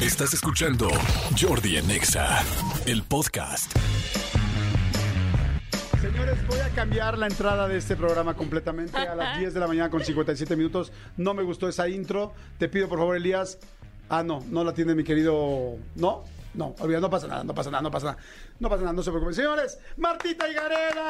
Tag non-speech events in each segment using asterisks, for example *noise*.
Estás escuchando Jordi en Exa, el podcast. Señores, voy a cambiar la entrada de este programa completamente a las *laughs* 10 de la mañana con 57 minutos. No me gustó esa intro. Te pido, por favor, Elías. Ah, no, no la tiene mi querido. ¿No? No, olvida, no pasa nada, no pasa nada, no pasa nada. No pasa nada, no se preocupen. Señores, Martita y Gareda.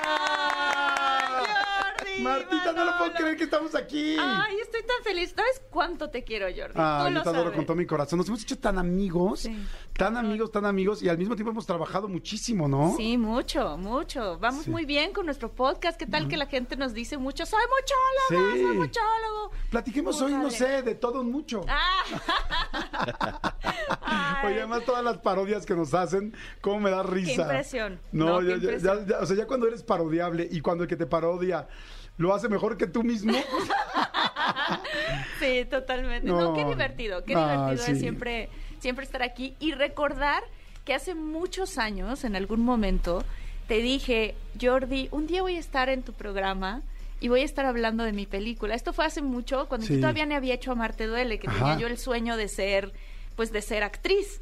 Martita, no lo puedo creer que estamos aquí. Ay, estoy tan feliz. ¿Sabes cuánto te quiero, Jordi? Ah, Tú yo lo te adoro sabes. con todo mi corazón. Nos hemos hecho tan amigos, Sí. tan amigos, tan amigos, y al mismo tiempo hemos trabajado muchísimo, ¿no? Sí, mucho, mucho. Vamos Sí. muy bien con nuestro podcast. ¿Qué tal que la gente nos dice mucho? Soy muchólogo, Sí. soy muchólogo. Platiquemos Muy hoy, no sé, de todo mucho. Ah. *laughs* Oye, además todas las parodias que nos hacen, cómo me da risa. impresión. No, No, qué ya, impresión. ya- ya- o sea, ya cuando eres parodiable y cuando el que te parodia lo hace mejor que tú mismo. *laughs* Sí, totalmente. No, No. qué divertido, qué Ah, divertido sí. es siempre, siempre estar aquí y recordar que hace muchos años, en algún momento, te dije, Jordi, un día voy a estar en tu programa y voy a estar hablando de mi película. Esto fue hace mucho, cuando Sí. yo todavía no había hecho Amarte Duele, que Ajá. tenía yo el sueño de ser, pues de ser actriz.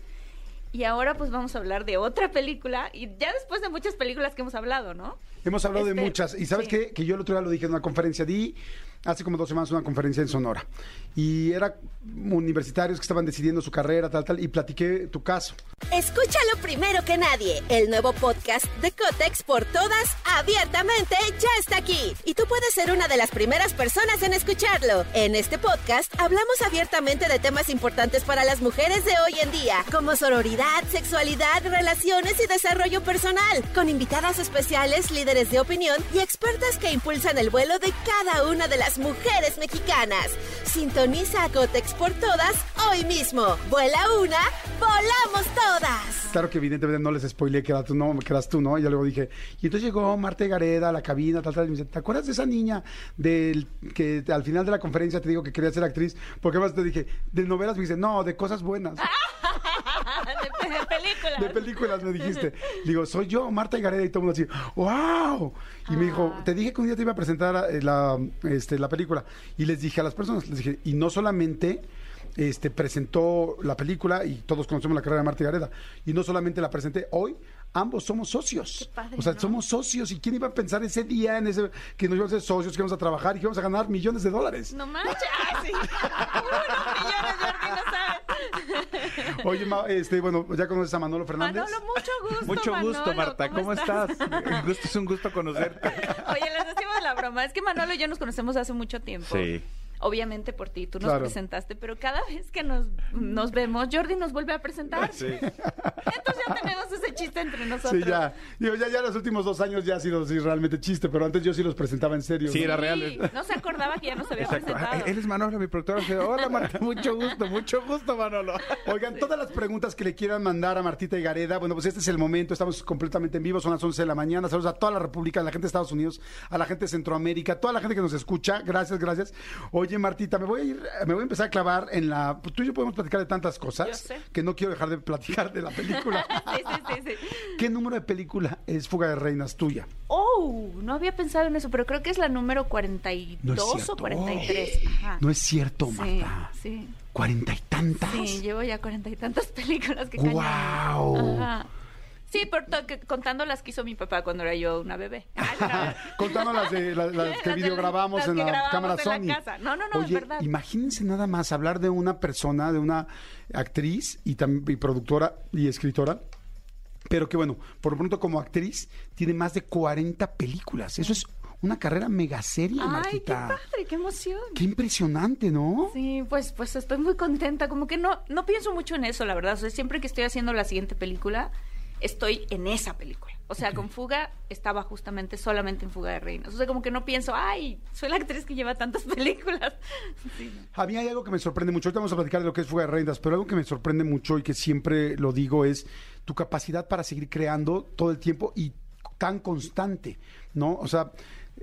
Y ahora pues vamos a hablar de otra película y ya después de muchas películas que hemos hablado, ¿no? Hemos hablado de Este, muchas. Y sabes sí. qué? Que yo el otro día lo dije en una conferencia. Di hace como dos semanas una conferencia en Sonora. Y era universitarios que estaban decidiendo su carrera, tal, tal. Y platiqué tu caso. Escúchalo primero que nadie. El nuevo podcast de Cotex por todas, abiertamente, ya está aquí. Y tú puedes ser una de las primeras personas en escucharlo. En este podcast hablamos abiertamente de temas importantes para las mujeres de hoy en día, como sororidad, sexualidad, relaciones y desarrollo personal, con invitadas especiales, líderes de opinión y expertas que impulsan el vuelo de cada una de las mujeres mexicanas. Sintoniza a Cotex por todas hoy mismo. Vuela una, volamos todas. Claro que evidentemente no les spoileé que, era tú, no, que eras tú, ¿no? Y yo luego dije, y entonces llegó Marta Gareda a la cabina, tal, tal, y me dice, ¿te acuerdas de esa niña del que al final de la conferencia te digo que quería ser actriz? Porque además te dije, de novelas, me dice, no, de cosas buenas. *laughs* de, de películas. De películas me dijiste. Digo, soy yo, Marta Gareda, y todo el mundo así, ¡wow! Y me dijo, Ah. te dije que un día te iba a presentar eh, la, este, la película. Y les dije a las personas, les dije, y no solamente este, presentó la película, y todos conocemos la carrera de Marta Gareda, y no solamente la presenté, hoy ambos somos socios. Padre, o sea, ¿no? somos socios, y quién iba a pensar ese día en ese que nos íbamos a ser socios, que íbamos a trabajar y que íbamos a ganar millones de dólares. No manches. Ah, sí. *laughs* Unos millones, sabes. *laughs* Oye, Ma- este, bueno, ya conoces a Manolo Fernández. Manolo, mucho gusto. *laughs* Mucho gusto, Marta. ¿Cómo, estás? Un gusto, es un gusto conocerte. *laughs* Oye, les decimos la broma. Es que Manolo y yo nos conocemos hace mucho tiempo. Sí. Obviamente por ti, tú nos Claro. presentaste, pero cada vez que nos, nos vemos, Jordi nos vuelve a presentar. Sí. Entonces ya tenemos ese chiste entre nosotros. Sí, ya. Digo, ya, ya los últimos dos años ya ha sido sí, realmente chiste, pero antes yo sí los presentaba en serio. Sí, ¿no? era real. ¿eh? No se acordaba que ya nos había Exacto. presentado. Ah, Él es Manolo, mi productora. Dice, Hola, Marta. Mucho gusto, mucho gusto, Manolo. Oigan, todas las preguntas que le quieran mandar a Martita y Gareda, bueno, pues este es el momento, estamos completamente en vivo, son las 11 de la mañana, saludos a toda la República, a la gente de Estados Unidos, a la gente de Centroamérica, a toda la gente que nos escucha, gracias, gracias. Oye, Martita, me voy a ir, me voy a empezar a clavar en la, pues, tú y yo podemos platicar de tantas cosas, que no quiero dejar de platicar de la película. *laughs* Sí, sí, sí. ¿Qué número de película es Fuga de Reinas tuya? Oh, no había pensado en eso, pero creo que es la número 42 No o cierto. 43. *gasps* Ajá. No es cierto, Marta. sí. Cuarenta y tantas. Sí, llevo ya cuarenta y tantas *laughs* películas que. ¡Guau! Ajá. Sí, que- contando las que hizo mi papá cuando era yo una bebé. Ay, no. *laughs* Contando las, de, las, las que *laughs* videograbamos en la grabamos cámara en Sony. la casa. No, no, no, es Oye, verdad. imagínense nada más hablar de una persona, de una actriz y, y productora y escritora, pero que bueno, por lo pronto como actriz tiene más de 40 películas. Eso es una carrera mega seria, Ay, qué padre, qué emoción. Qué impresionante, ¿no? Sí, pues, pues estoy muy contenta. Como que no, no pienso mucho en eso, la verdad. O sea, siempre que estoy haciendo la siguiente película, estoy en esa película. O sea, con Fuga estaba justamente solamente en Fuga de Reinas. O sea, como que no pienso, ay, soy la actriz que lleva tantas *laughs* películas. Sí. A mí hay algo que me sorprende mucho. Ahorita vamos a platicar de lo que es Fuga de Reinas, pero algo que me sorprende mucho y que siempre lo digo es tu capacidad para seguir creando todo el tiempo y tan constante, ¿no? O sea,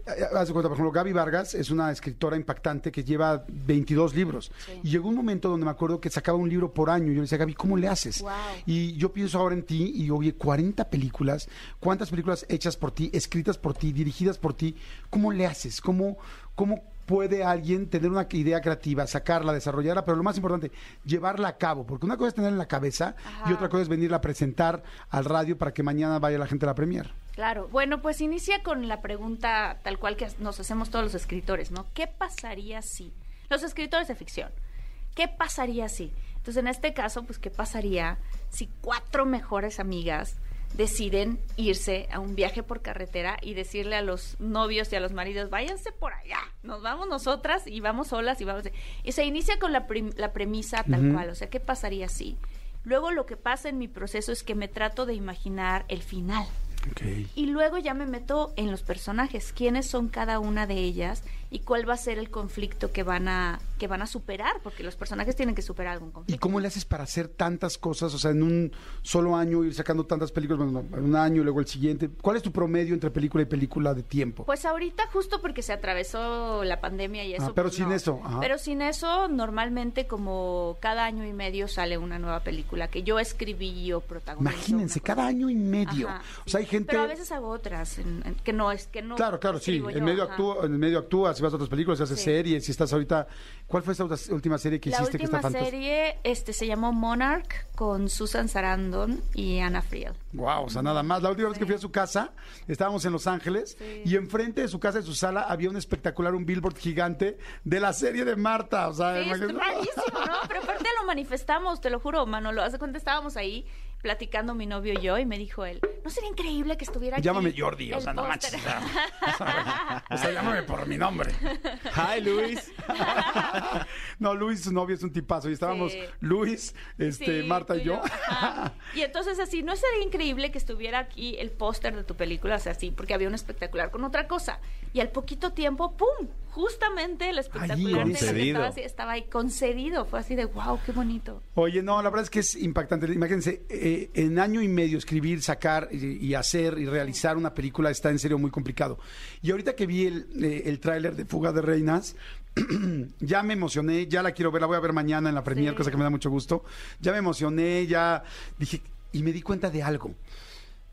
haz de cuenta, por ejemplo, Gaby Vargas es una escritora impactante que lleva 22 libros. Sí. Y llegó un momento donde me acuerdo que sacaba un libro por año. Y yo le decía, Gaby, ¿cómo le haces? Wow. Y yo pienso ahora en ti y oye, 40 películas, ¿cuántas películas hechas por ti, escritas por ti, dirigidas por ti? ¿Cómo le haces? ¿Cómo, cómo puede alguien tener una idea creativa, sacarla, desarrollarla, pero lo más importante, llevarla a cabo? Porque una cosa es tenerla en la cabeza y otra cosa es venirla a presentar al radio para que mañana vaya la gente a la premier. Claro, bueno, pues inicia con la pregunta tal cual que nos hacemos todos los escritores, ¿no? ¿Qué pasaría si? Los escritores de ficción, ¿qué pasaría si? Entonces, en este caso, pues, ¿qué pasaría si cuatro mejores amigas deciden irse a un viaje por carretera y decirle a los novios y a los maridos, váyanse por allá, nos vamos nosotras y vamos solas y vamos... Y se inicia con la, la premisa tal cual, o sea, ¿qué pasaría si? Luego lo que pasa en mi proceso es que me trato de imaginar el final. Y luego ya me meto en los personajes, quiénes son cada una de ellas y cuál va a ser el conflicto que van a que van a superar, porque los personajes tienen que superar algún ¿Y conflicto. cómo le haces para hacer tantas cosas? O sea, en un solo año ir sacando tantas películas, bueno, en un año, luego el siguiente. ¿Cuál es tu promedio entre película y película de tiempo? Pues ahorita justo porque se atravesó la pandemia y eso. Ah, pero pues, sin no. eso, ajá. Pero sin eso, normalmente como cada año y medio sale una nueva película que yo escribí o protagonizo. Imagínense, cada año y medio. Ajá, o sea, hay sí. Gente... Pero a veces hago otras en- en- que no es que no. Claro, claro, sí. En medio, actúa, en medio actúas, si vas a otras películas, si haces Sí. series, si estás ahorita... ¿Cuál fue esta otra- última serie que La hiciste que está última fantástica? serie este, se llamó Monarch con Susan Sarandon y Anna Friel. Wow, o sea, nada más. La última vez que fui a su casa, estábamos en Los Ángeles Sí. y enfrente de su casa, de su sala, había un espectacular, un billboard gigante de la serie de Marta. O sea, Sí, es rarísimo, ¿no? Pero aparte lo manifestamos, te lo juro, Manolo. Hace cuenta estábamos ahí platicando mi novio y yo y me dijo él, ¿no sería increíble que estuviera aquí? Llámame Jordi, o sea, no póster?" manches. O sea, *laughs* o sea, llámame por mi nombre. Hi, Luis. *laughs* *laughs* No, Luis, su novio, es un tipazo. Y estábamos Sí. Luis, este, Sí, Marta y yo. Y entonces así, ¿no sería increíble que estuviera aquí el póster de tu película? O sea, sí, porque había un espectacular con otra cosa. Y al poquito tiempo, ¡pum! Justamente el espectacular de estaba, así- estaba ahí concedido. Fue así de, wow, qué bonito. Oye, no, la verdad es que es impactante. Imagínense, eh, en año y medio escribir, sacar y, y hacer y realizar una película está en serio muy complicado. Y ahorita que vi el, eh, el tráiler de Fuga de Reinas, *clears throat* ya me emocioné, ya la quiero ver, la voy a ver mañana en la premier, Sí. cosa que me da mucho gusto. Ya me emocioné, ya dije, y me di cuenta de algo,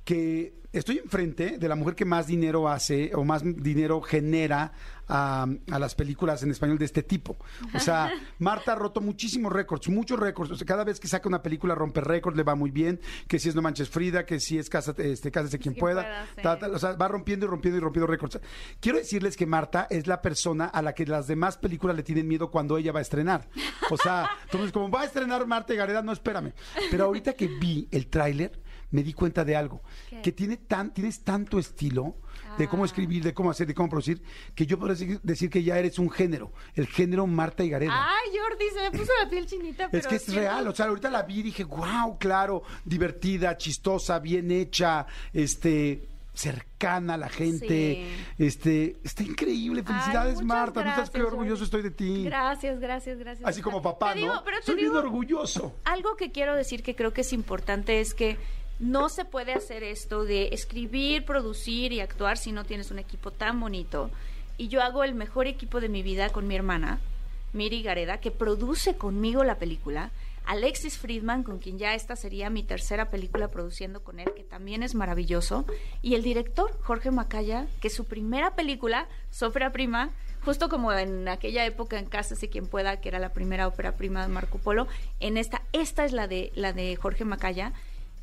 que estoy enfrente de la mujer que más dinero hace o más dinero genera a, a las películas en español de este tipo. O sea, *laughs* Marta ha roto muchísimos récords, muchos récords. O sea, cada vez que saca una película rompe récords, le va muy bien. Que si es No Manches Frida, que si es Cásate, este, Cásate quien Quien pueda. pueda, sí. ta, ta, o sea, va rompiendo y rompiendo y rompiendo récords. Quiero decirles que Marta es la persona a la que las demás películas le tienen miedo cuando ella va a estrenar. O sea, *laughs* entonces como va a estrenar Marta y Gareda, no espérame. Pero ahorita que vi el tráiler, me di cuenta de algo. ¿Qué? Que tiene tan, tienes tanto estilo de cómo Ah. escribir, de cómo hacer, de cómo producir, que yo podría decir, decir que ya eres un género, el género Marta y Gareda. Ay, Jordi, se me puso la piel chinita. Es pero que es real, o sea, ahorita la vi y dije, wow, claro, divertida, chistosa, bien hecha, este, cercana a la gente, este, está increíble, Ay, Felicidades, muchas Marta, sabes qué gracias, orgulloso estoy de ti. Gracias, gracias, gracias. Así como papá, Te digo, ¿no? pero te Soy bien digo- orgulloso. Algo que quiero decir que creo que es importante es que no se puede hacer esto de escribir, producir y actuar si no tienes un equipo tan bonito. Y yo hago el mejor equipo de mi vida con mi hermana, Miri Gareda, que produce conmigo la película. Alexis Friedman, con quien ya esta sería mi tercera película produciendo con él, que también es maravilloso. Y el director, Jorge Macaya, que su primera película, Sofra Prima, justo como en aquella época en Casa y quien pueda, que era la primera ópera prima de Marco Polo, en esta, esta es la de, la de Jorge Macaya,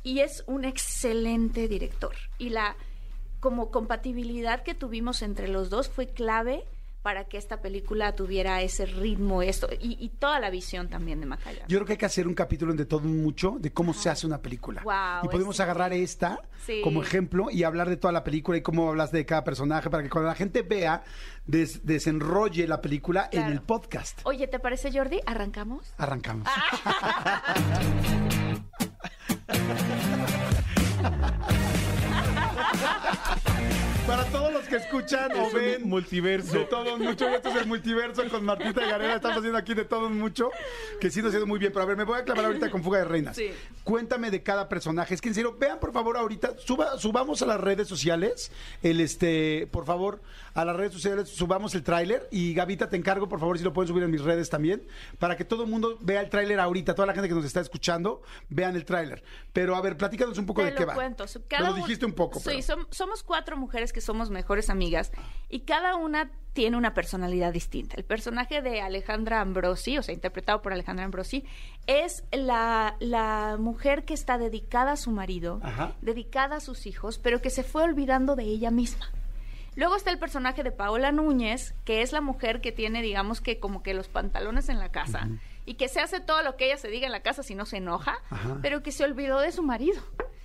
y es un excelente director. Y la como compatibilidad que tuvimos entre los dos fue clave para que esta película tuviera ese ritmo esto y, y toda la visión también de Macaya. Yo creo que hay que hacer un capítulo de todo mucho de cómo se hace una película. Guau, y podemos agarrar esta Sí. como ejemplo y hablar de toda la película y cómo hablas de cada personaje para que cuando la gente vea, des- desenrolle la película en Claro. el podcast. Oye, ¿te parece Jordi? ¿Arrancamos? Arrancamos. *laughs* Música *laughs* escuchan o ven multiverso. de todo mucho. Esto es el multiverso con Martita y Gareda. Estamos haciendo aquí de todo mucho. Que sí nos ha ido muy bien. Pero a ver, me voy a clavar ahorita con Fuga de Reinas. Sí. Cuéntame de cada personaje. Es que en serio, vean por favor ahorita, suba, subamos a las redes sociales. El este, por favor, a las redes sociales subamos el tráiler. Y Gavita, te encargo, por favor, si lo pueden subir en mis redes también. Para que todo el mundo vea el tráiler ahorita. Toda la gente que nos está escuchando, vean el tráiler. Pero a ver, platícanos un poco Te de qué lo va. cuento. Me lo un- dijiste un poco. Sí, pero- som- somos cuatro mujeres que somos mejores amigas y cada una tiene una personalidad distinta. El personaje de Alejandra Ambrosi, o sea, interpretado por Alejandra Ambrosi, es la, la mujer que está dedicada a su marido, Ajá. dedicada a sus hijos, pero que se fue olvidando de ella misma. Luego está el personaje de Paola Núñez, que es la mujer que tiene, digamos que como que los pantalones en la casa y que se hace todo lo que ella se diga en la casa si no se enoja, Ajá. pero que se olvidó de su marido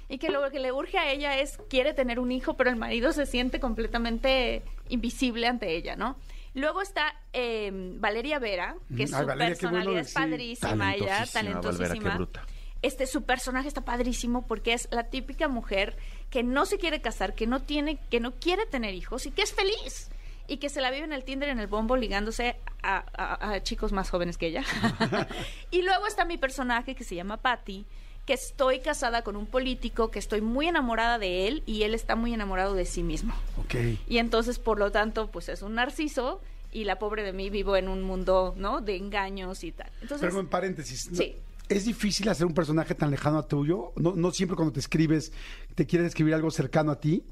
y que lo que le urge a ella es quiere tener un hijo, pero el marido se siente completamente invisible ante ella, ¿no? Luego está eh, Valeria Vera, que su Valeria, qué bueno, personalidad es sí, padrísima, ella, talentosísima, Valvera, qué bruta. Este, su personaje está padrísimo porque es la típica mujer que no se quiere casar, que no tiene, que no quiere tener hijos y que es feliz y que se la vive en el Tinder, en el bombo, ligándose a, a- a chicos más jóvenes que ella. *laughs* *laughs* y luego está mi personaje que se llama Patty, que estoy casada con un político, que estoy muy enamorada de él y él está muy enamorado de sí mismo. Ok. Y entonces, por lo tanto, pues es un narciso y la pobre de mí vivo en un mundo, ¿no? De engaños y tal. Entonces, Pero en paréntesis. ¿no? Sí. ¿Es difícil hacer un personaje tan lejano a tuyo? No, no siempre cuando te escribes te quieres escribir algo cercano a ti.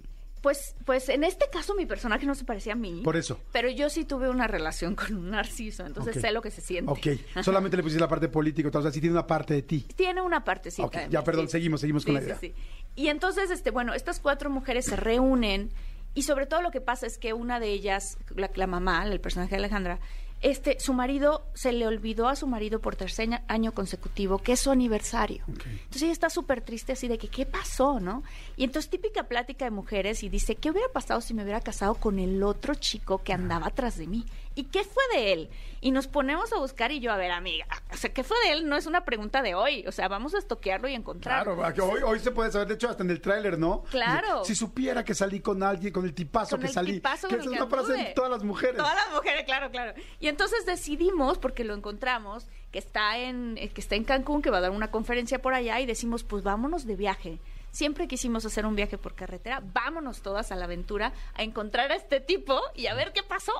Pues, pues en este caso mi personaje no se parecía a mí. Por eso. Pero yo sí tuve una relación con un narciso, entonces sé lo que se siente. Ok. Solamente le pusiste la parte política, o sea, sí tiene una parte de ti. Tiene una partecita. Ok, de ya, perdón, sí. seguimos, seguimos con la idea. sí. Y entonces, este, bueno, estas cuatro mujeres se reúnen y sobre todo lo que pasa es que una de ellas, la, la mamá, el personaje de Alejandra, este, su marido se le olvidó a su marido por tercer año- consecutivo, que es su aniversario. Entonces ella está súper triste así de que, ¿qué pasó, no? Y entonces típica plática de mujeres y dice, ¿qué hubiera pasado si me hubiera casado con el otro chico que andaba atrás de mí? ¿Y qué fue de él? Y nos ponemos a buscar y yo, a ver, amiga, o sea, ¿qué fue de él? No es una pregunta de hoy, o sea, vamos a estoquearlo y encontrarlo. Claro, hoy, hoy se puede saber, de hecho, hasta en el tráiler, ¿no? Claro. Si supiera que salí con alguien, con el tipazo Con que el salí. tipazo que con eso el es que una frase anduve. de todas las mujeres. Todas las mujeres, claro, claro. Y entonces decidimos, porque lo encontramos, que está en, eh, que está en Cancún, que va a dar una conferencia por allá, y decimos, pues vámonos de viaje. Siempre quisimos hacer un viaje por carretera, vámonos todas a la aventura a encontrar a este tipo y a ver qué pasó.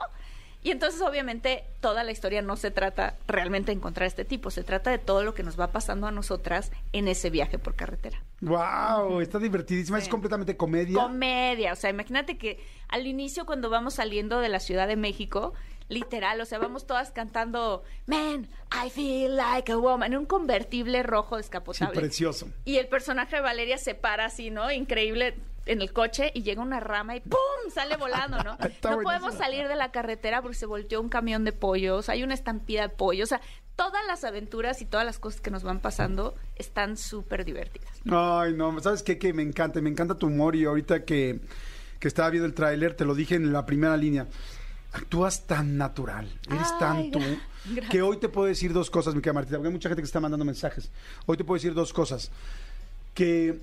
Y entonces, obviamente, toda la historia no se trata realmente de encontrar a este tipo, se trata de todo lo que nos va pasando a nosotras en ese viaje por carretera. Wow, está divertidísima, es Sí. completamente comedia. Comedia, o sea, imagínate que al inicio cuando vamos saliendo de la Ciudad de México, literal, o sea, vamos todas cantando Man, I feel like a woman, en un convertible rojo sí, descapotable. precioso. y el personaje de Valeria se para así, ¿no? Increíble en el coche y llega una rama y ¡pum! sale volando, ¿no? *laughs* No podemos salir de la carretera porque se volteó un camión de pollos, hay una estampida de pollos, o sea, todas las aventuras y todas las cosas que nos van pasando están súper divertidas. Ay, no, ¿sabes qué? Que me encanta, me encanta tu humor y ahorita que, que estaba viendo el tráiler, te lo dije en la primera línea. Actúas tan natural, eres Ay, tan tú, *laughs* gracias. que hoy te puedo decir dos cosas, mi querida Martita, porque hay mucha gente que está mandando mensajes. Hoy te puedo decir dos cosas. Que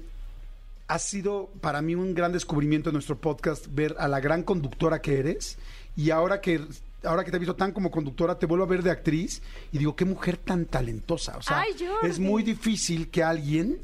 ha sido para mí un gran descubrimiento en nuestro podcast ver a la gran conductora que eres. Y ahora que ahora que te he visto tan como conductora te vuelvo a ver de actriz y digo qué mujer tan talentosa. O sea Ay, es muy difícil que alguien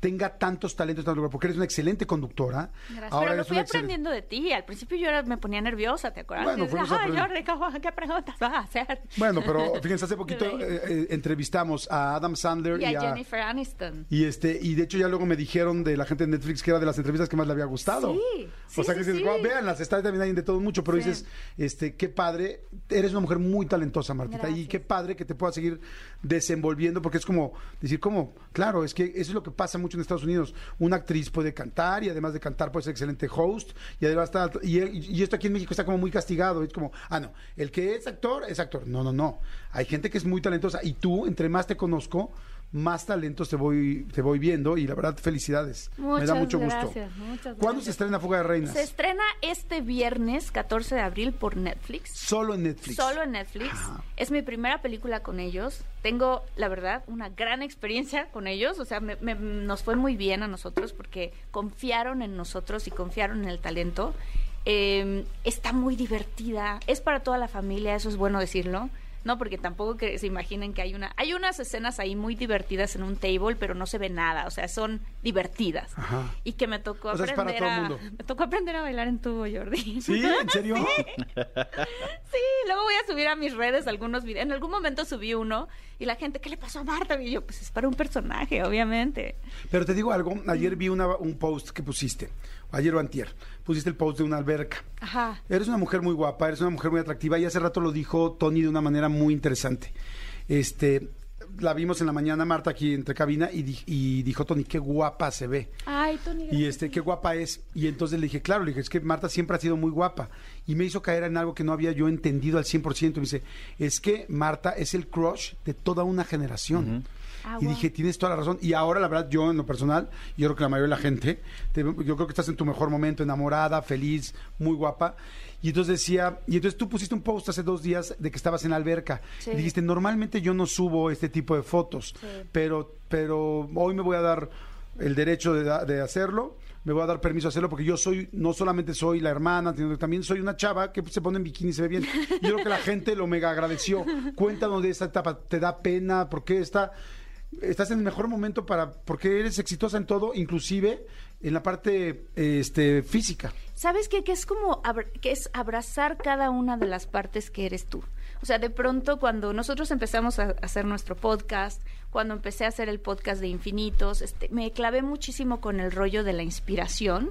tenga tantos talentos tanto lugar, porque eres una excelente conductora Gracias. ahora Pero lo fui aprendiendo de ti. Al principio yo era- me ponía nerviosa, ¿te acuerdas? Bueno. Jordi, ¿cómo- ¿qué preguntas vas a hacer? bueno pero *laughs* fíjense hace poquito eh, eh, entrevistamos a Adam Sandler Y y, a a Jennifer Aniston. y este y de hecho ya luego me dijeron de la gente de Netflix que era de las entrevistas que más le había gustado. Sí, sí, o sea que sí, dices, sí. "Guau, véanlas, está también ahí de todo mucho, pero dices, este, qué padre, eres una mujer muy talentosa, Martita, y qué padre que te pueda seguir desenvolviendo, porque es como decir, como, claro, es que eso es lo que pasa mucho en Estados Unidos. Una actriz puede cantar y además de cantar puede ser excelente host y además está, y esto aquí en México está como muy castigado, es como, ah, no, el que es actor es actor. No, no, no. Hay gente que es muy talentosa y tú, entre más te conozco, más talentos te voy, te voy viendo y la verdad, felicidades. Me da Muchas mucho gusto. gracias, muchas ¿Cuándo gracias. se estrena Fuga de Reinas? Se estrena este viernes, 14 de abril, por Netflix. Solo en Netflix. Solo en Netflix. Ajá. Es mi primera película con ellos. Tengo, la verdad, una gran experiencia con ellos. O sea, me- me- nos fue muy bien a nosotros porque confiaron en nosotros y confiaron en el talento. Eh, está muy divertida. Es para toda la familia, eso es bueno decirlo. No, porque tampoco que se imaginen que hay una... Hay unas escenas ahí muy divertidas en un table, pero no se ve nada. O sea, son divertidas. Ajá. Y que me tocó O sea, es para aprender todo a... mundo. Me tocó aprender a bailar en tubo, Jordi. ¿Sí? ¿En serio? *laughs* Sí, luego voy a subir a mis redes algunos videos. En algún momento subí uno y la gente, ¿qué le pasó a Marta? Y yo, pues es para un personaje, obviamente. Pero te digo algo, ayer vi una- un post que pusiste, ayer o antier, pusiste el post de una alberca. Ajá. Eres una mujer muy guapa, eres una mujer muy atractiva y hace rato lo dijo Tony de una manera muy interesante. Este, la vimos en la mañana, Marta, aquí entre cabina y, di- y dijo Tony, qué guapa se ve. Ay, Tony. Y este, qué guapa es. Y entonces le dije, claro, le dije, es que Marta siempre ha sido muy guapa. Y me hizo caer en algo que no había yo entendido al 100%. Me dice, es que Marta es el crush de toda una generación. Ah, y dije, tienes toda la razón. Y ahora, la verdad, yo en lo personal, yo creo que la mayoría de la gente, te- yo creo que estás en tu mejor momento, enamorada, feliz, muy guapa. Y entonces decía, y entonces tú pusiste un post hace dos días de que estabas en la alberca. Sí. Y dijiste, normalmente yo no subo este tipo de fotos, Sí. pero, pero hoy me voy a dar el derecho de, hacerlo. Me voy a dar permiso a hacerlo porque yo soy, no solamente soy la hermana, sino que también soy una chava que se pone en bikini y se ve bien. Yo creo que la gente lo mega agradeció. *laughs* Cuéntanos de esta etapa, ¿te da pena? ¿Por qué está, estás en el mejor momento para, porque eres exitosa en todo, inclusive en la parte este, física? ¿Sabes qué? Que es como que es abrazar cada una de las partes que eres tú. O sea, de pronto cuando nosotros empezamos a hacer nuestro podcast, cuando empecé a hacer el podcast de Infinitos, este, me clavé muchísimo con el rollo de la inspiración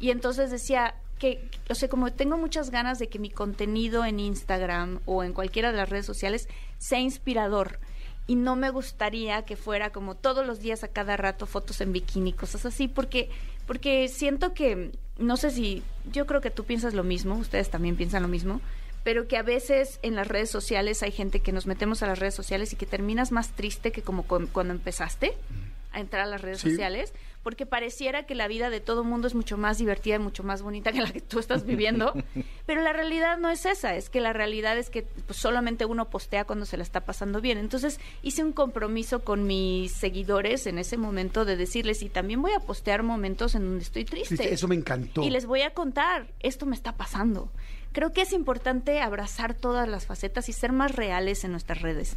y entonces decía que, o sea, como tengo muchas ganas de que mi contenido en Instagram o en cualquiera de las redes sociales sea inspirador y no me gustaría que fuera como todos los días a cada rato fotos en bikini, cosas así, porque porque siento que no sé si yo creo que tú piensas lo mismo, ustedes también piensan lo mismo, pero que a veces en las redes sociales hay gente que nos metemos a las redes sociales y que terminas más triste que como cu- cuando empezaste a entrar a las redes Sí. sociales, porque pareciera que la vida de todo mundo es mucho más divertida y mucho más bonita que la que tú estás viviendo, *laughs* pero la realidad no es esa, es que la realidad es que pues, solamente uno postea cuando se la está pasando bien. Entonces hice un compromiso con mis seguidores en ese momento de decirles, y también voy a postear momentos en donde estoy triste. Triste, Eso me encantó. Y les voy a contar, esto me está pasando. Creo que es importante abrazar todas las facetas y ser más reales en nuestras redes.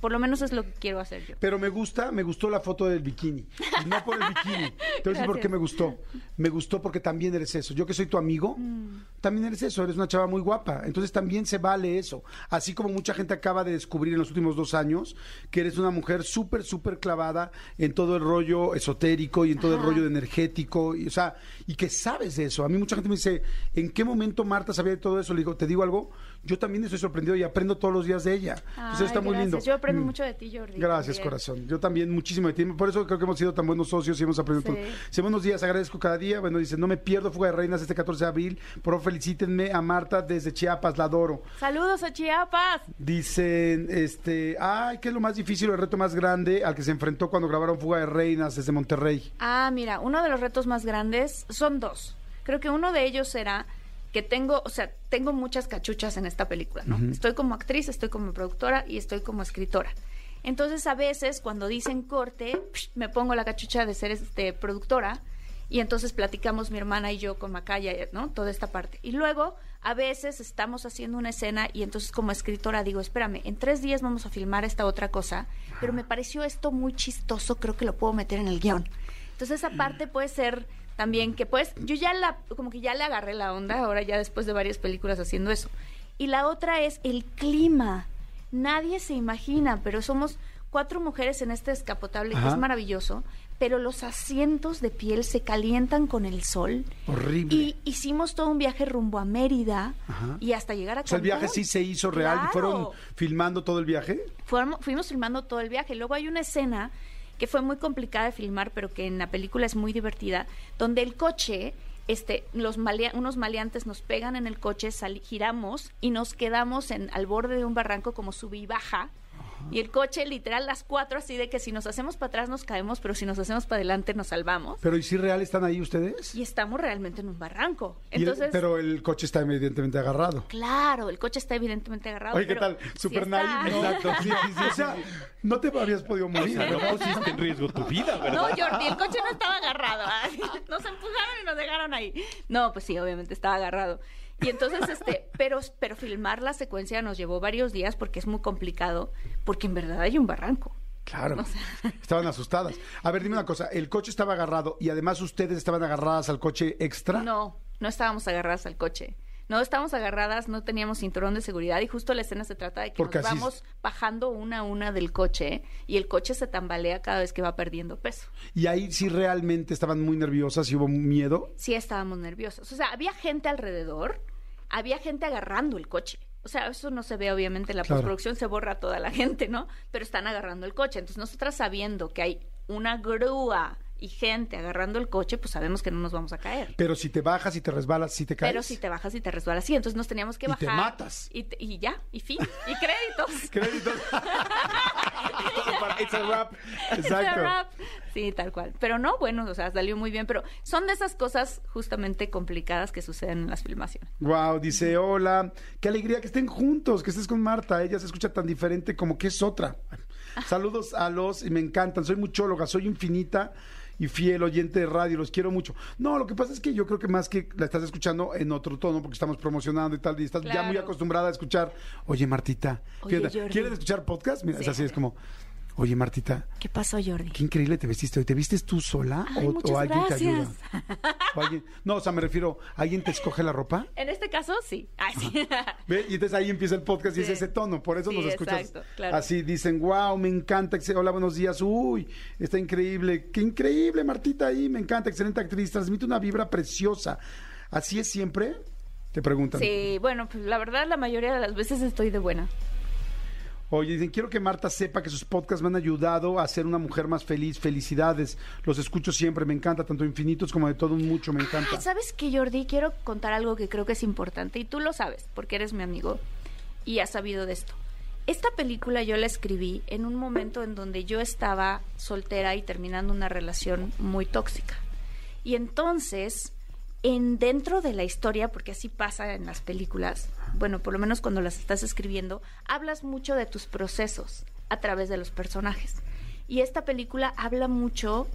Por lo menos es lo que quiero hacer yo. Pero me gusta, me gustó la foto del bikini. Y no por el bikini. *laughs* Te voy a decir por qué me gustó. Me gustó porque también eres eso. Yo que soy tu amigo, Mm. también eres eso. Eres una chava muy guapa. Entonces también se vale eso. Así como mucha gente acaba de descubrir en los últimos dos años que eres una mujer súper, súper clavada en todo el rollo esotérico y en todo el rollo energético. Y, o sea, y que sabes de eso. A mí mucha gente me dice, ¿en qué momento Marta sabía de todo eso? Le digo, te digo algo. Yo también estoy sorprendido y aprendo todos los días de ella. Entonces Ay, está muy gracias. lindo. Yo aprendo Mm. mucho de ti, Jordi. Gracias, también. corazón. Yo también muchísimo de ti. Por eso creo que hemos sido tan buenos socios y hemos aprendido Sí. todo. Dice, buenos días, agradezco cada día. Bueno, dice, no me pierdo Fuga de Reinas este 14 de abril. Por favor, felicítenme a Marta desde Chiapas, la adoro. Saludos a Chiapas. Dicen, este, ay, ¿qué es lo más difícil o el reto más grande al que se enfrentó cuando grabaron Fuga de Reinas desde Monterrey? Ah, mira, uno de los retos más grandes son dos. Creo que uno de ellos será que tengo, o sea, tengo muchas cachuchas en esta película, ¿no? Estoy como actriz, estoy como productora y estoy como escritora. Entonces, a veces, cuando dicen corte, psh, me pongo la cachucha de ser este, productora y entonces platicamos mi hermana y yo con Macaya, ¿no? Toda esta parte. Y luego, a veces estamos haciendo una escena y entonces como escritora digo, espérame, en tres días vamos a filmar esta otra cosa, pero me pareció esto muy chistoso, creo que lo puedo meter en el guion. Entonces esa parte puede ser también que pues yo ya la como que ya le agarré la onda ahora ya después de varias películas haciendo eso. Y la otra es el clima. Nadie se imagina, pero somos cuatro mujeres en este descapotable que es maravilloso, pero los asientos de piel se calientan con el sol. Horrible. Y hicimos todo un viaje rumbo a Mérida Ajá. y hasta llegar a o sea, el viaje sí se hizo real Claro. fueron filmando todo el viaje. Fuimos filmando todo el viaje. Luego hay una escena que fue muy complicada de filmar, pero que en la película es muy divertida, donde el coche, este, los unos maleantes nos pegan en el coche, giramos y nos quedamos en, al borde de un barranco como sube y baja. Y el coche, literal, las cuatro, así de que si nos hacemos para atrás nos caemos, pero si nos hacemos para adelante nos salvamos. Pero ¿y si real están ahí ustedes? Y estamos realmente en un barranco. Y el- Entonces, pero el coche está evidentemente agarrado. claro, el coche está evidentemente agarrado. Oye, ¿qué pero tal? sí Super está- naive, ¿no? Exacto, sí, sí, sí, O sea, no te habías podido morir. O sea, no pusiste en riesgo tu vida, ¿verdad? No, Jordi, el coche no estaba agarrado. *laughs* Nos empujaron y nos dejaron ahí. No, pues sí, obviamente estaba agarrado. Y entonces, este, pero, pero filmar la secuencia nos llevó varios días porque es muy complicado, porque en verdad hay un barranco. Claro. *laughs* Estaban asustadas. A ver, dime una cosa. El coche estaba agarrado y además ustedes estaban agarradas al coche extra. No, no estábamos agarradas al coche. No estábamos agarradas, no teníamos cinturón de seguridad y justo la escena se trata de que Porque nos es. vamos bajando una a una del coche y el coche se tambalea cada vez que va perdiendo peso. Y ahí sí realmente estaban muy nerviosas y hubo miedo. sí estábamos nerviosos. O sea, había gente alrededor, había gente agarrando el coche. O sea, eso no se ve obviamente en la Claro. postproducción, se borra toda la *laughs* gente, ¿no? Pero están agarrando el coche. Entonces, nosotras sabiendo que hay una grúa y gente agarrando el coche, pues sabemos que no nos vamos a caer. Pero si te bajas y te resbalas, si te caes. Pero si te bajas y te resbalas, sí, entonces nos teníamos que Y bajar. te matas. Y, te- y ya, y fin, y créditos. *laughs* Créditos. *laughs* It's a wrap. Exacto. Rap. Sí, tal cual. Pero no, bueno, o sea, salió muy bien. Pero son de esas cosas justamente complicadas que suceden en las filmaciones. Wow, dice, hola, qué alegría que estén juntos, que estés con Marta, ella se escucha tan diferente como que es otra. *laughs* Saludos a los, y me encantan, soy muchóloga, soy infinita y fiel oyente de radio, los quiero mucho. No, lo que pasa es que yo creo que más que la estás escuchando en otro tono, porque estamos promocionando y tal, y estás ya muy acostumbrada a escuchar, oye Martita, Oye, fíjate, Jordi. ¿quieres escuchar podcast? Mira, es Sí. así, es como, oye Martita, ¿Qué pasó, Jordi? Qué increíble te vestiste hoy. ¿Te vistes tú sola Ay, o, alguien te ayuda? gracias. *laughs* O alguien- no, o sea, me refiero, ¿alguien te escoge la ropa? En este caso, sí. Ay, sí. ¿Ve? Y entonces ahí empieza el podcast y es ese tono, por eso Sí, nos escuchas exacto, claro. así. Dicen, wow, me encanta. Hola, buenos días. Uy, está increíble. Qué increíble, Martita ahí. Me encanta, excelente actriz. Transmite una vibra preciosa. ¿Así es siempre? Te preguntan. Sí, bueno, pues la verdad, la mayoría de las veces estoy de buena. Oye, dicen, quiero que Marta sepa que sus podcasts me han ayudado a ser una mujer más feliz. Felicidades. Los escucho siempre. Me encanta, tanto infinitos como de todo un mucho. Me encanta. ¿sabes qué, Jordi? Quiero contar algo que creo que es importante y tú lo sabes, porque eres mi amigo y has sabido de esto. Esta película yo la escribí en un momento en donde yo estaba soltera y terminando una relación muy tóxica. Y entonces, en dentro de la historia, porque así pasa en las películas, bueno, por lo menos cuando las estás escribiendo, hablas mucho de tus procesos a través de los personajes. Y esta película habla mucho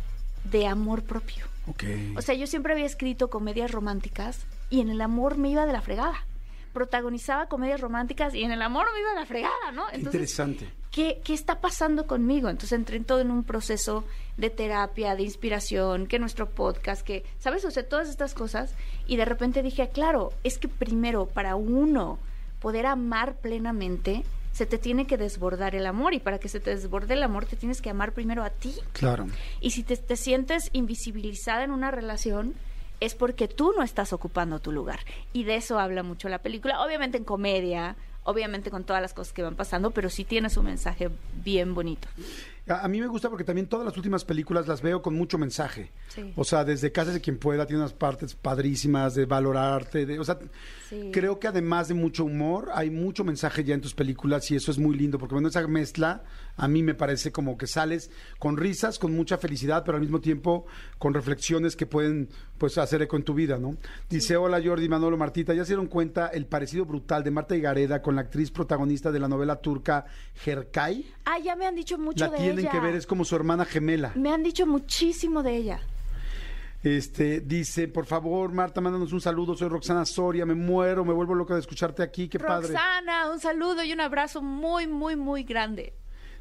de amor propio. Ok. O sea, yo siempre había escrito comedias románticas y en el amor me iba de la fregada. Protagonizaba comedias románticas y en el amor me iba de la fregada, ¿no? Qué interesante. ¿qué, qué está pasando conmigo? Entonces entré en todo en un proceso de terapia, de inspiración, que nuestro podcast, que, ¿sabes? O sea, todas estas cosas. Y de repente dije, claro, es que primero, para uno poder amar plenamente, se te tiene que desbordar el amor. Y para que se te desborde el amor, te tienes que amar primero a ti. Claro. Y si te, te sientes invisibilizada en una relación, es porque tú no estás ocupando tu lugar. Y de eso habla mucho la película. Obviamente en comedia, obviamente con todas las cosas que van pasando, pero sí tiene su mensaje bien bonito. A, a mí me gusta porque también todas las últimas películas las veo con mucho mensaje. Sí. O sea, desde Casa de quien pueda tiene unas partes padrísimas de valorarte, de, o sea, Sí. creo que además de mucho humor, hay mucho mensaje ya en tus películas y eso es muy lindo porque bueno, esa mezcla a mí me parece como que sales con risas, con mucha felicidad, pero al mismo tiempo con reflexiones que pueden pues hacer eco en tu vida, ¿no? Dice, hola Jordi, Manolo, Martita, ¿ya se dieron cuenta el parecido brutal de Marta Higareda con la actriz protagonista de la novela turca Jerkay? Ah, ya me han dicho mucho La de tienen ella. que ver, es como su hermana gemela. Me han dicho muchísimo de ella. Este, dice, por favor, Marta, mándanos un saludo, soy Roxana Soria, me muero, me vuelvo loca de escucharte aquí, qué padre. Roxana, un saludo y un abrazo muy, muy, muy grande.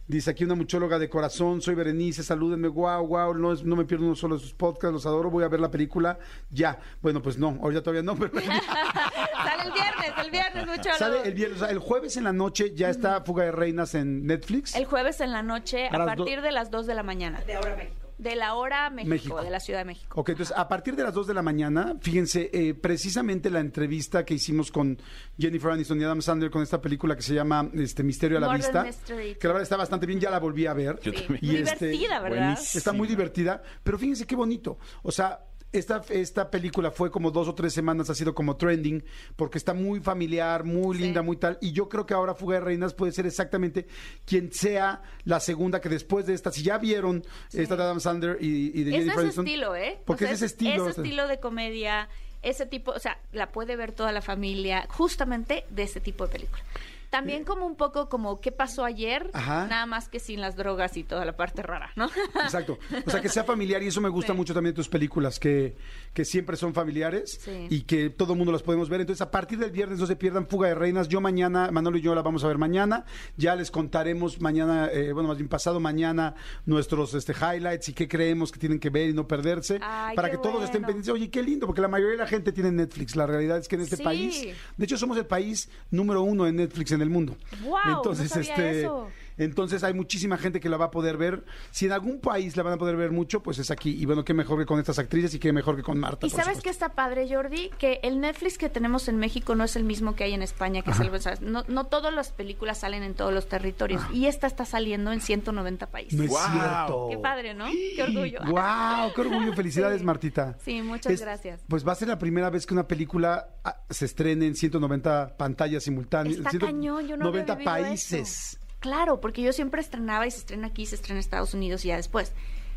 Dice aquí una muchóloga de corazón, soy Berenice, salúdenme, guau, guau, no, es- no me pierdo uno solo de sus podcasts, los adoro, voy a ver la película ya. Bueno, pues no, ahorita todavía no, pero *laughs* Sale el viernes, el viernes, sale el viernes, o sea, el jueves en la noche ya está Fuga de Reinas en Netflix. El jueves en la noche, A a, las do- partir de las 2 de la mañana. De ahora México. De la hora México, México. de la Ciudad de México. Ok, entonces a partir de las 2 de la mañana, fíjense, eh, precisamente la entrevista que hicimos con Jennifer Aniston y Adam Sandler con esta película que se llama este Misterio a la Vista, Mystery. que la verdad está bastante bien, ya la volví a ver. Yo Sí. también. Y Muy este, divertida, ¿verdad? buenísimo. Está muy divertida, pero fíjense qué bonito. O sea, esta, esta película fue como dos o tres semanas, ha sido como trending, porque está muy familiar, muy Sí. linda, muy tal. Y yo creo que ahora Fuga de Reinas puede ser exactamente quien sea la segunda que después de esta, si ya vieron esta de Adam Sandler y, y de Es Jennifer ese Aniston, estilo, ¿eh? Porque O sea, es ese estilo. Ese estilo de comedia, ese tipo, o sea, la puede ver toda la familia, justamente de ese tipo de película. También como un poco como qué pasó ayer, Ajá. nada más que sin las drogas y toda la parte rara, ¿no? Exacto. O sea, que sea familiar y eso me gusta Sí. mucho también de tus películas, que, que siempre son familiares Sí. y que todo el mundo las podemos ver. Entonces, a partir del viernes no se pierdan Fuga de Reinas. Yo mañana, Manolo y yo la vamos a ver mañana. Ya les contaremos mañana, eh, bueno, más bien pasado mañana, nuestros este, highlights y qué creemos que tienen que ver y no perderse. Ay, para que todos estén pendientes. Oye, qué lindo, porque la mayoría de la gente tiene Netflix. La realidad es que en este Sí. país, de hecho, somos el país número uno en Netflix en el mundo. ¡Guau! Entonces, no sabía este, eso. Entonces hay muchísima gente que la va a poder ver. Si en algún país la van a poder ver mucho, pues es aquí. Y bueno, qué mejor que con estas actrices y qué mejor que con Marta. ¿Y por sabes qué está padre, Jordi? Que el Netflix que tenemos en México no es el mismo que hay en España. que es el- o sea, no, no todas las películas salen en todos los territorios. Y esta está saliendo en 190 países. No es Guau. cierto. Qué padre, ¿no? Qué orgullo. ¡Wow! ¡Qué orgullo! *laughs* Felicidades, Sí. Martita. Sí, muchas gracias. Pues va a ser la primera vez que una película ah, se estrene en 190 pantallas simultáneas. Está en cañón, yo no había 90 vivido países. eso. Claro, porque yo siempre estrenaba y se estrena aquí, se estrena en Estados Unidos y ya después.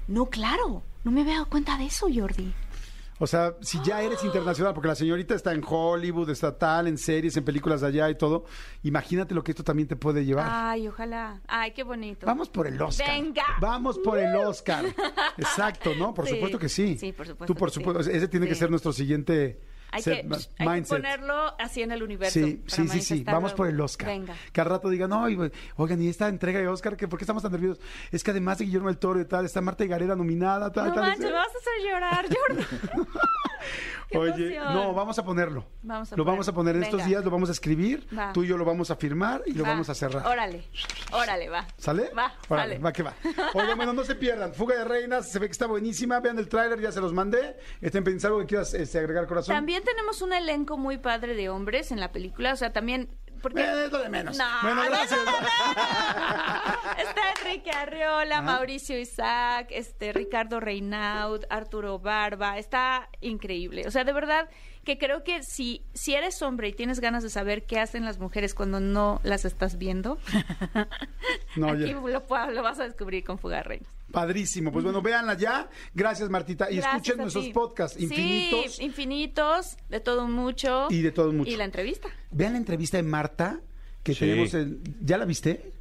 No, claro, no me había dado cuenta de eso, Jordi. O sea, si ya eres internacional, porque la señorita está en Hollywood, está tal, en series, en películas de allá y todo, imagínate lo que esto también te puede llevar. Ay, ojalá. Ay, qué bonito. Vamos por el Oscar. Venga. Vamos por el Oscar. *laughs* Exacto, ¿no? Por Sí. supuesto que sí. Sí, por supuesto Tú, por sí. supuesto. Ese tiene que ser nuestro siguiente Hay, set- que, hay que ponerlo así en el universo. Sí, para sí, sí, sí. Vamos por el Oscar. Venga. Que al rato digan, no, oigan, y esta entrega de Oscar, ¿qué, ¿por qué estamos tan nerviosos? Es que además de Guillermo del Toro y tal, está Marta y Gareda nominada, tal, No tal. manches, me vas a hacer llorar, *laughs* Jordi. *laughs* Oye, no, vamos a ponerlo. Vamos a lo vamos a poner en estos días, lo vamos a escribir, Va. tú y yo lo vamos a firmar y lo Va. vamos a cerrar. Órale, órale, va. ¿Sale? Va, Órale, va que va. Oigan, bueno, no se pierdan. Fuga de Reinas, se ve que está buenísima. Vean el tráiler, ya se los mandé. Estén algo que quieras este, agregar, corazón. También tenemos un elenco muy padre de hombres en la película, o sea, también... Porque... Eh, es lo de menos. No, bueno, no, gracias. no, no, no. Está Enrique Arriola, Mauricio Isaac, este Ricardo Reinaud, Arturo Barba, está increíble. O sea, de verdad que creo que si, si eres hombre y tienes ganas de saber qué hacen las mujeres cuando no las estás viendo, *laughs* No, *laughs* aquí lo, vas a descubrir con Fuga de Reinas. Padrísimo. Pues bueno, véanla ya. Gracias, Martita. Y Gracias escuchen nuestros ti. podcasts infinitos. Sí, infinitos, de todo mucho. Y de todo mucho. Y la entrevista. Vean la entrevista de Marta que Sí. tenemos en... ¿Ya la viste?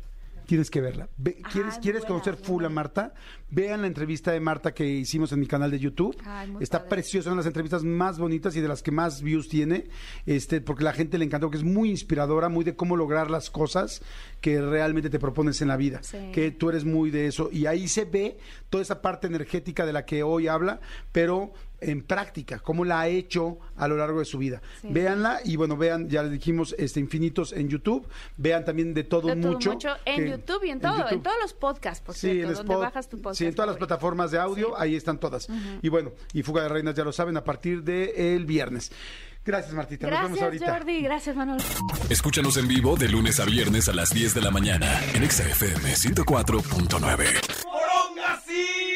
Tienes que verla. Ve- Ay, ¿Quieres, muy ¿quieres buena, conocer muy full a buena. Marta? Vean la entrevista de Marta que hicimos en mi canal de YouTube. Ay, Está padre. preciosa, son las entrevistas más bonitas y de las que más views tiene, este, porque la gente le encantó, que es muy inspiradora, muy de cómo lograr las cosas que realmente te propones en la vida. Sí. Que tú eres muy de eso. Y ahí se ve toda esa parte energética de la que hoy habla, pero en práctica, cómo la ha hecho a lo largo de su vida. Sí. Véanla y bueno, vean, ya les dijimos, este Infinitos en YouTube. Vean también de todo De todo mucho. mucho en que- YouTube y en todo, en, todos los podcasts, por Sí, cierto, en donde Spot- bajas tu podcast. sí, en todas las plataformas de audio, Sí. ahí están todas. Y bueno, y Fuga de Reinas ya lo saben a partir del viernes. Gracias, Martita. Nos vemos Gracias, ahorita. Jordi. Gracias, Manuel. Escúchanos en vivo de lunes a viernes a las 10 de la mañana en Exa FM 104.9. ¡Poronga, sí!